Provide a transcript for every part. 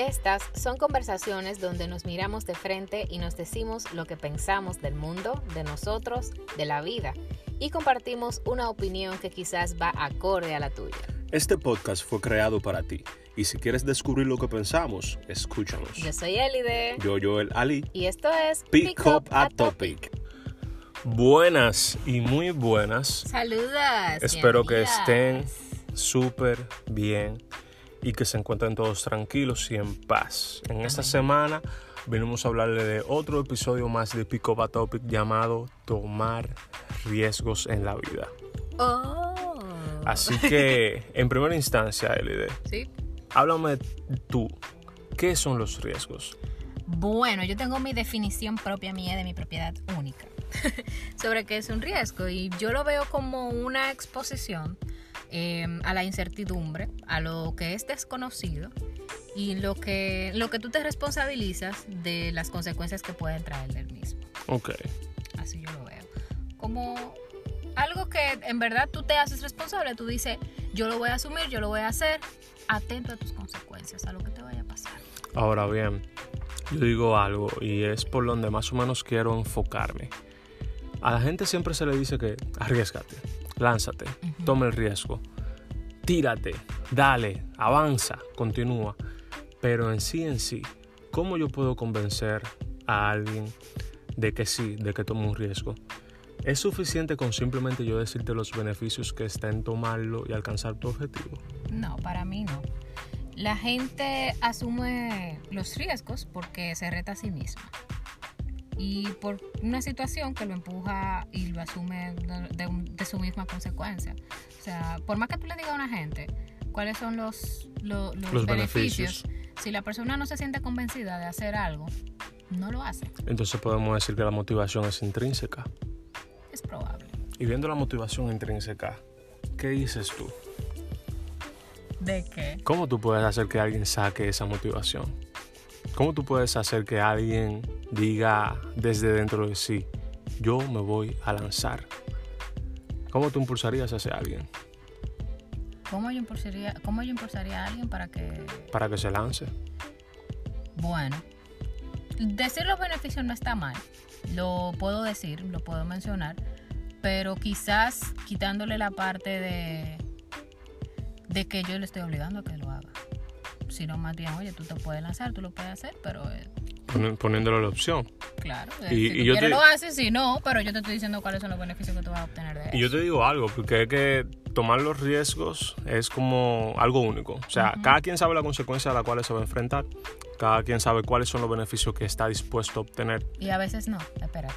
Estas son conversaciones donde nos miramos de frente y nos decimos lo que pensamos del mundo, de nosotros, de la vida y compartimos una opinión que quizás va acorde a la tuya. Este podcast fue creado para ti y si quieres descubrir lo que pensamos, escúchanos. Yo soy Elide. Yo, Joel Ali. Y esto es Pick, Up a Topic. Buenas y muy buenas. Saludas. Espero que estén súper bien y que se encuentren todos tranquilos y en paz. En esta semana venimos a hablarle de otro episodio más de a Topic llamado Tomar riesgos en la vida. Oh. Así que, en primera instancia, Elide, Sí. háblame tú. ¿Qué son los riesgos? Bueno, yo tengo mi definición propia mía de mi propiedad única sobre qué es un riesgo y yo lo veo como una exposición eh, a la incertidumbre, a lo que es desconocido y lo que, lo que tú te responsabilizas de las consecuencias que pueden traer del mismo. Ok. Así yo lo veo. Como algo que en verdad tú te haces responsable, tú dices, yo lo voy a asumir, yo lo voy a hacer, atento a tus consecuencias, a lo que te vaya a pasar. Ahora bien, yo digo algo y es por donde más o menos quiero enfocarme. A la gente siempre se le dice que arriesgate, lánzate, toma el riesgo, tírate, dale, avanza, continúa. Pero en sí, en sí, ¿cómo yo puedo convencer a alguien de que sí, de que tome un riesgo? ¿Es suficiente con simplemente yo decirte los beneficios que está en tomarlo y alcanzar tu objetivo? No, para mí no. La gente asume los riesgos porque se reta a sí misma. Y por una situación que lo empuja y lo asume de, de un- de su misma consecuencia. O sea, por más que tú le digas a una gente cuáles son los, lo- los, Los beneficios, beneficios. si la persona no se siente convencida de hacer algo, no lo hace. Entonces podemos decir que la motivación es intrínseca. Es probable. Y viendo la motivación intrínseca, ¿qué dices tú? ¿De qué? ¿Cómo tú puedes hacer que alguien saque esa motivación? ¿Cómo tú puedes hacer que alguien diga desde dentro de sí, yo me voy a lanzar? ¿Cómo tú impulsarías a ese alguien ¿Cómo yo impulsaría, cómo yo impulsaría a alguien para que para que se lance? Bueno, decir los beneficios no está mal. Lo puedo decir, lo puedo mencionar, pero quizás quitándole la parte de de que yo le estoy obligando a que lo haga. Sino más bien, oye, tú te puedes lanzar, tú lo puedes hacer, pero eh, Poni- Poniéndole la opción. claro, eh, Y- si y tú yo quieres te- lo haces, si no, pero yo te estoy diciendo cuáles son los beneficios que tú vas a obtener de eso. Y yo te digo algo, porque es que tomar los riesgos es como algo único. O sea, cada quien sabe la consecuencia a la cual se va a enfrentar. Cada quien sabe cuáles son los beneficios que está dispuesto a obtener. Y a veces no, espérate.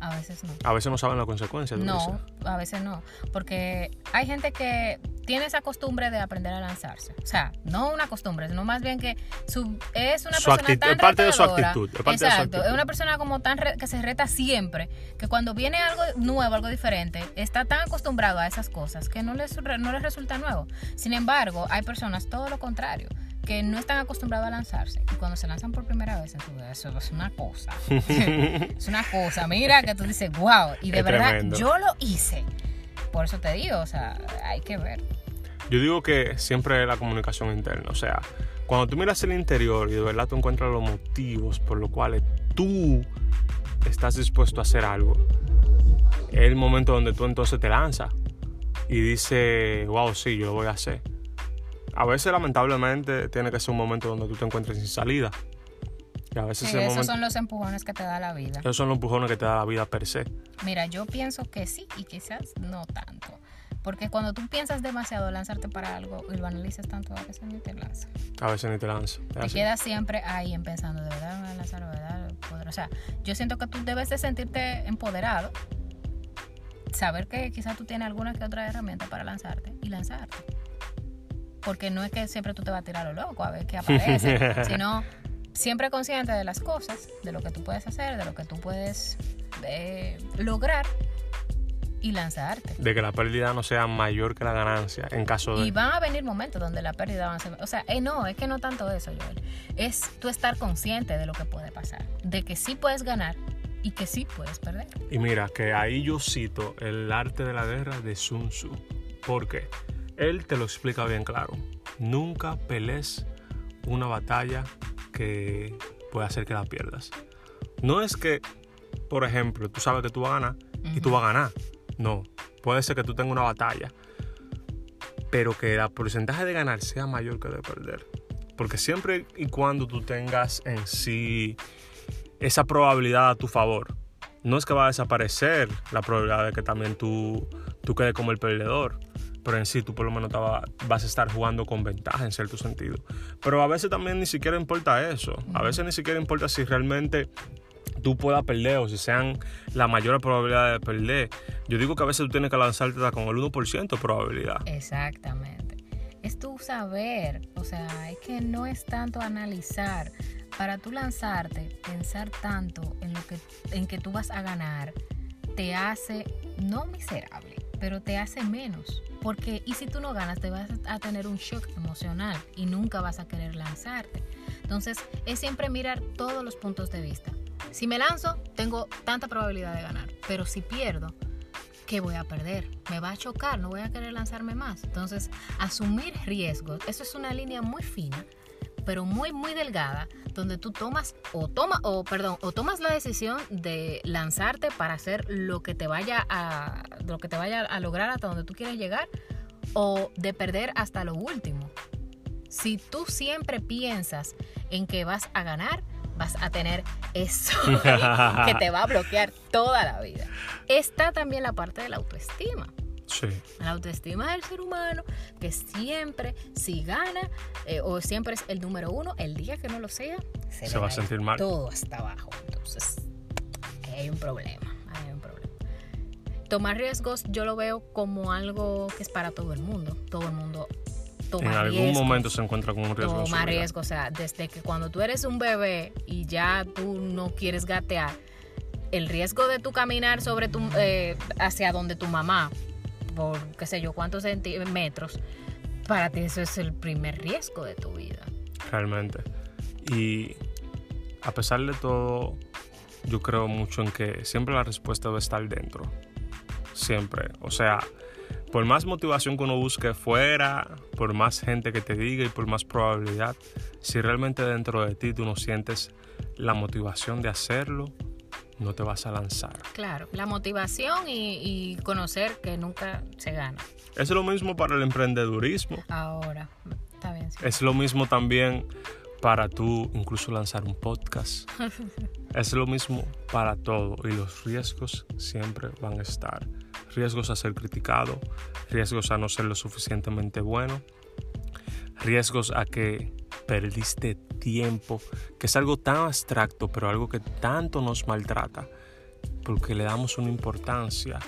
A veces no. A veces no saben la consecuencia. No, a veces no. Porque hay gente que tiene esa costumbre de aprender a lanzarse. O sea, no una costumbre, sino más bien que su, es una Su persona actitud- tan es parte de su actitud, es parte de su Exacto, actitud. es una persona como tan re- que se reta siempre, que cuando viene algo nuevo, algo diferente, está tan acostumbrado a esas cosas que no les, no les resulta nuevo. Sin embargo, hay personas todo lo contrario que no están acostumbrados a lanzarse y cuando se lanzan por primera vez en su vida, eso es una cosa es una cosa, mira, que tú dices, wow, y de Es verdad tremendo. yo lo hice. Por eso te digo, o sea, hay que ver. Yo digo que siempre es la comunicación interna. O sea, cuando tú miras el interior y de verdad tú encuentras los motivos por los cuales tú estás dispuesto a hacer algo, es el momento donde tú entonces te lanzas y dices, wow, sí, yo lo voy a hacer. A veces, lamentablemente, tiene que ser un momento donde tú te encuentres sin salida. Y a veces Sí, esos momento- son los empujones que te da la vida. esos son los empujones que te da la vida per se. Mira, yo pienso que sí y quizás no tanto. Porque cuando tú piensas demasiado lanzarte para algo y lo analizas tanto, a veces ni te lanzas. A veces ni te lanzas. Te así. quedas siempre ahí en pensando, de verdad me voy a lanzar, de verdad poder. O sea, yo siento que tú debes de sentirte empoderado, saber que quizás tú tienes alguna que otra herramienta para lanzarte y lanzarte. Porque no es que siempre tú te vas a tirar a lo loco a ver qué aparece, sino siempre consciente de las cosas, de lo que tú puedes hacer, de lo que tú puedes eh, lograr y lanzarte. De que la pérdida no sea mayor que la ganancia en caso de... Y van a venir momentos donde la pérdida va a ser... O sea, eh, no, es que no tanto eso, Joel. Es tú estar consciente de lo que puede pasar. De que sí puedes ganar y que sí puedes perder. Y mira, que ahí yo cito el arte de la guerra de Sun Tzu. ¿Por qué? Él te lo explica bien claro. Nunca pelees una batalla que puede hacer que la pierdas. No es que, por ejemplo, tú sabes que tú vas a ganar y tú vas a ganar. No, puede ser que tú tengas una batalla, pero que el porcentaje de ganar sea mayor que de perder. Porque siempre y cuando tú tengas en sí esa probabilidad a tu favor, no es que va a desaparecer la probabilidad de que también tú, tú quedes como el perdedor. Pero en sí tú por lo menos vas a estar jugando con ventaja en cierto sentido. Pero a veces también ni siquiera importa eso. A veces ni siquiera importa si realmente tú puedas perder o si sean la mayor probabilidad de perder. Yo digo que a veces tú tienes que lanzarte con el 1% de probabilidad. Exactamente. Es tu saber, o sea, es que no es tanto analizar. Para tú lanzarte, pensar tanto en lo que en que tú vas a ganar te hace no miserable, pero te hace menos. Porque, y si tú no ganas, te vas a tener un shock emocional y nunca vas a querer lanzarte. Entonces, es siempre mirar todos los puntos de vista. Si me lanzo, tengo tanta probabilidad de ganar, pero si pierdo, ¿qué voy a perder? Me va a chocar, no voy a querer lanzarme más. Entonces, asumir riesgos, eso es una línea muy fina, pero muy muy delgada, donde tú tomas o toma o perdón, o tomas la decisión de lanzarte para hacer lo que te vaya a lo que te vaya a lograr hasta donde tú quieres llegar o de perder hasta lo último. Si tú siempre piensas en que vas a ganar, vas a tener eso que te va a bloquear toda la vida. Está también la parte de la autoestima. Sí. La autoestima del ser humano, que siempre, si gana, eh, o siempre es el número uno, el día que no lo sea, se, va a sentir mal. Todo hasta abajo. Entonces, hay un problema. Hay un problema. Tomar riesgos yo lo veo como algo que es para todo el mundo. Todo el mundo en algún momento se encuentra con un riesgo. Toma riesgo, o sea, desde que cuando tú eres un bebé y ya tú no quieres gatear, el riesgo de tu caminar sobre tu, eh, hacia donde tu mamá, por qué sé yo, cuántos centímetros, para ti eso es el primer riesgo de tu vida. Realmente. Y a pesar de todo, yo creo mucho en que siempre la respuesta debe estar dentro. Siempre. O sea, por más motivación que uno busque fuera, por más gente que te diga y por más probabilidad, si realmente dentro de ti tú no sientes la motivación de hacerlo, no te vas a lanzar. Claro, la motivación y, conocer que nunca se gana. Es lo mismo para el emprendedurismo. Ahora, está bien. Es lo mismo también para tú incluso lanzar un podcast. es lo mismo para todo y los riesgos siempre van a estar riesgos a ser criticado, riesgos a no ser lo suficientemente bueno, riesgos a que perdiste tiempo, que es algo tan abstracto, pero algo que tanto nos maltrata, porque le damos una importancia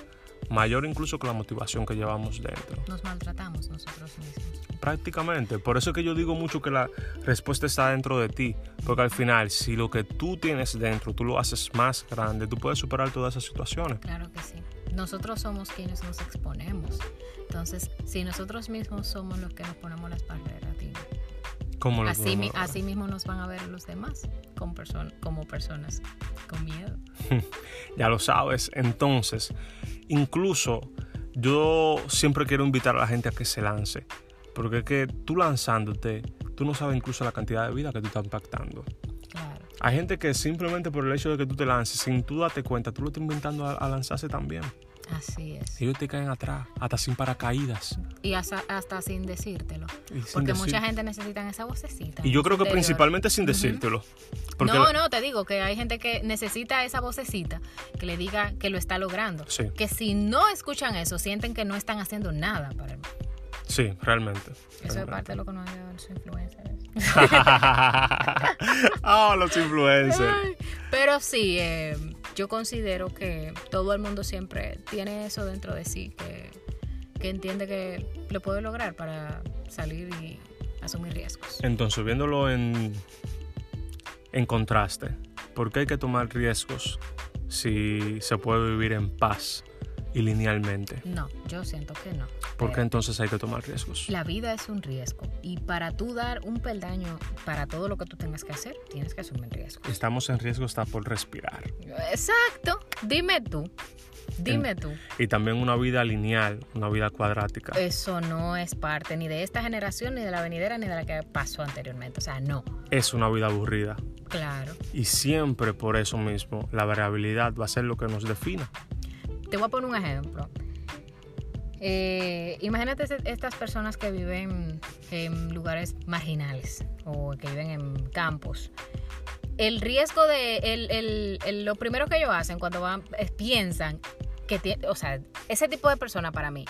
mayor incluso que la motivación que llevamos dentro. Nos maltratamos nosotros mismos. Prácticamente. Por eso es que yo digo mucho que la respuesta está dentro de ti. Porque al final, si lo que tú tienes dentro, tú lo haces más grande, tú puedes superar todas esas situaciones. Claro que sí nosotros somos quienes nos exponemos. Entonces, si nosotros mismos somos los que nos ponemos las barreras, ¿Cómo así, así mismo nos van a ver los demás como, como personas con miedo. ya lo sabes. Entonces, incluso yo siempre quiero invitar a la gente a que se lance. Porque es que tú lanzándote, tú no sabes incluso la cantidad de vida que tú estás impactando. Claro. Hay gente que simplemente por el hecho de que tú te lances, sin tú darte cuenta, tú lo estás inventando a, lanzarse también. Así es. Ellos te caen atrás, hasta sin paracaídas. Y hasta, sin decírtelo. porque mucha gente necesita esa vocecita. Y yo creo que principalmente sin decírtelo. no, no, te digo que hay gente que necesita esa vocecita que le diga que lo está logrando. Que si no escuchan eso, sienten que no están haciendo nada para el Sí, realmente. Eso es parte de lo que nos ayuda los influencers. Ah, los influencers. Pero sí, eh, yo considero que todo el mundo siempre tiene eso dentro de sí, que, que entiende que lo puede lograr para salir y asumir riesgos. Entonces, viéndolo en, en contraste, ¿por qué hay que tomar riesgos si se puede vivir en paz y linealmente? No, yo siento que no. Porque entonces hay que tomar riesgos. La vida es un riesgo y para tú dar un peldaño para todo lo que tú tengas que hacer, tienes que asumir riesgo. Estamos en riesgo hasta por respirar. Exacto. Dime tú. Dime tú. Y también una vida lineal, una vida cuadrática. Eso no es parte ni de esta generación, ni de la venidera, ni de la que pasó anteriormente. O sea, no. Es una vida aburrida. Claro. Y siempre por eso mismo, la variabilidad va a ser lo que nos defina. Te voy a poner un ejemplo. Eh, imagínate estas personas que viven en lugares marginales o que viven en campos. El riesgo de el, el, lo primero que ellos hacen cuando van piensan que o sea, ese tipo de personas para mí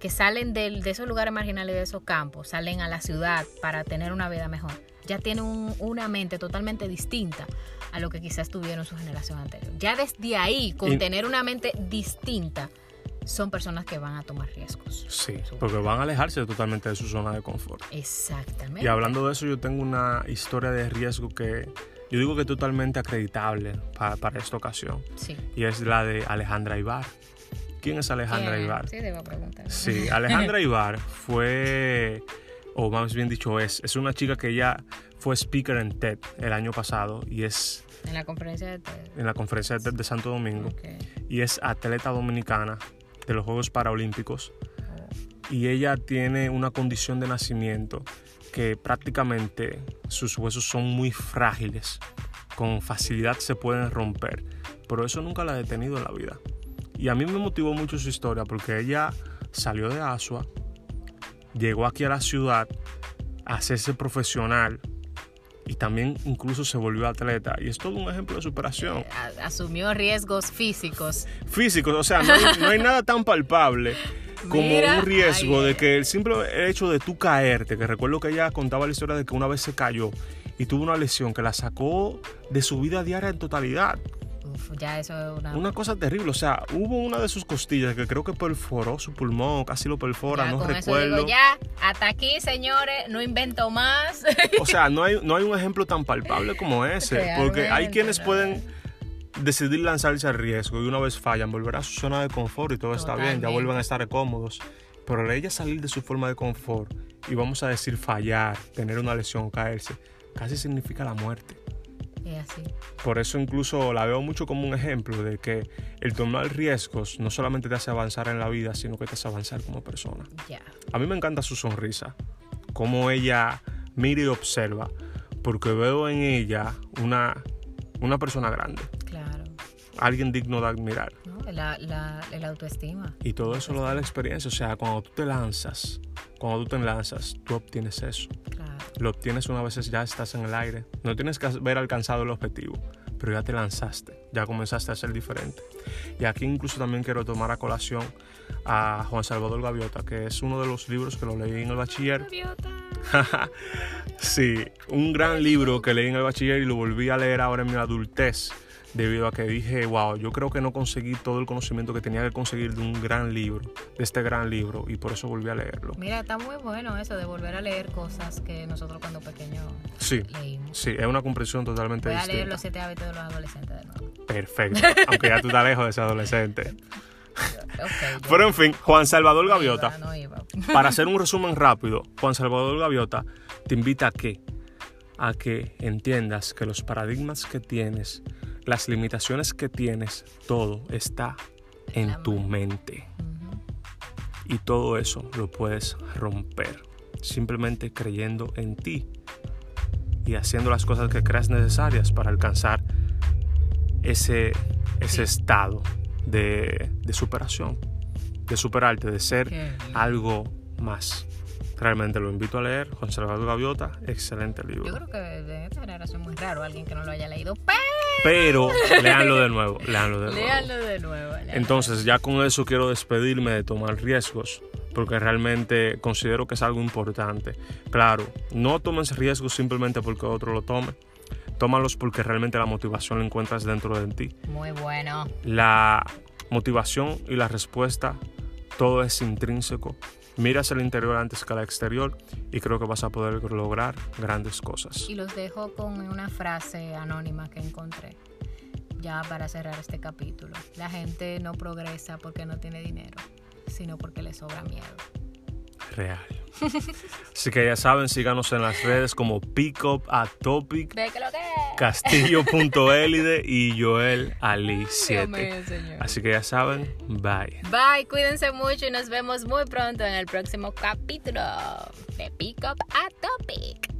que salen de, de, esos lugares marginales de esos campos, salen a la ciudad para tener una vida mejor, ya tienen una mente totalmente distinta a lo que quizás tuvieron su generación anterior. Ya desde ahí, con tener una mente distinta, son personas que van a tomar riesgos. Sí, porque van a alejarse totalmente de su zona de confort. Exactamente. Y hablando de eso, yo tengo una historia de riesgo que yo digo que es totalmente acreditable para, esta ocasión. Sí. Y es la de Alejandra Ibar. ¿Quién es Alejandra Ibar? Sí, debo preguntar. Sí, Alejandra Ibar fue, o más bien dicho es, es una chica que ya fue speaker en TED el año pasado y es... En la conferencia de TED. En la conferencia de TED de Santo Domingo. Y es atleta dominicana de los Juegos Paralímpicos. Y ella tiene una condición de nacimiento que prácticamente sus huesos son muy frágiles, con facilidad se pueden romper, pero eso nunca la ha detenido en la vida. Y a mí me motivó mucho su historia porque ella salió de Asua, llegó aquí a la ciudad a hacerse profesional y también incluso se volvió atleta. Y es todo un ejemplo de superación. Eh, asumió riesgos físicos. Físicos, o sea, no hay, nada tan palpable como un riesgo de que el simple hecho de tú caerte, que recuerdo que ella contaba la historia de que una vez se cayó y tuvo una lesión que la sacó de su vida diaria en totalidad ya eso es una... Una cosa terrible, o sea, hubo una de sus costillas que creo que perforó su pulmón, casi lo perfora, no recuerdo. ya, hasta aquí, señores, no invento más. O sea, no hay, no hay un ejemplo tan palpable como ese, porque hay quienes pueden decidir lanzarse al riesgo y una vez fallan, volver a su zona de confort y todo está bien, ya vuelven a estar cómodos. Pero ella salir de su forma de confort y vamos a decir fallar, tener una lesión, caerse, casi significa la muerte. Por eso incluso la veo mucho como un ejemplo de que el tomar riesgos no solamente te hace avanzar en la vida, sino que te hace avanzar como persona. A mí me encanta su sonrisa, cómo ella mira y observa, porque veo en ella una, una persona grande. Claro. Alguien digno de admirar. La, la, autoestima. Y todo eso lo da la experiencia. O sea, cuando tú te lanzas, cuando tú te lanzas, tú obtienes eso. Lo obtienes una vez ya estás en el aire. No tienes que haber alcanzado el objetivo, pero ya te lanzaste, ya comenzaste a ser diferente. Y aquí incluso también quiero tomar a colación a Juan Salvador Gaviota, que es uno de los libros que lo leí en el bachiller. Gaviota. sí, un gran libro que leí en el bachiller y lo volví a leer ahora en mi adultez debido a que dije, wow, yo creo que no conseguí todo el conocimiento que tenía que conseguir de un gran libro, de este gran libro, y por eso volví a leerlo. Mira, está muy bueno eso de volver a leer cosas que nosotros cuando pequeños sí, leímos. Sí, es una comprensión totalmente Voy distinta. a leer los siete hábitos de los adolescentes de nuevo. Perfecto, aunque ya tú estás lejos de ese adolescente. Pero en fin, Juan Salvador Gaviota. para hacer un resumen rápido, Juan Salvador Gaviota te invita a que a que entiendas que los paradigmas que tienes las limitaciones que tienes, todo está en tu mente. Y todo eso lo puedes romper simplemente creyendo en ti y haciendo las cosas que creas necesarias para alcanzar ese, ese estado de, de superación, de superarte, de ser algo más. Realmente lo invito a leer. Juan Salvador Gaviota, excelente libro. Yo creo que de esta generación es muy raro alguien que no lo haya leído. Pero, léanlo de nuevo. Léanlo de nuevo. Léanlo de nuevo. Entonces, ya con eso quiero despedirme de tomar riesgos. Porque realmente considero que es algo importante. Claro, no tomes riesgos simplemente porque otro lo tome. Tómalos porque realmente la motivación la encuentras dentro de ti. Muy bueno. La motivación y la respuesta, todo es intrínseco miras el interior antes que el exterior y creo que vas a poder lograr grandes cosas. Y los dejo con una frase anónima que encontré ya para cerrar este capítulo. La gente no progresa porque no tiene dinero, sino porque le sobra miedo. Real. Así que ya saben, síganos en las redes como Pickup a Topic, Ve que lo que Castillo.elide y Joel Ali 7. mío, señor. Así que ya saben, bye. Bye, cuídense mucho y nos vemos muy pronto en el próximo capítulo de Pick Up a Topic.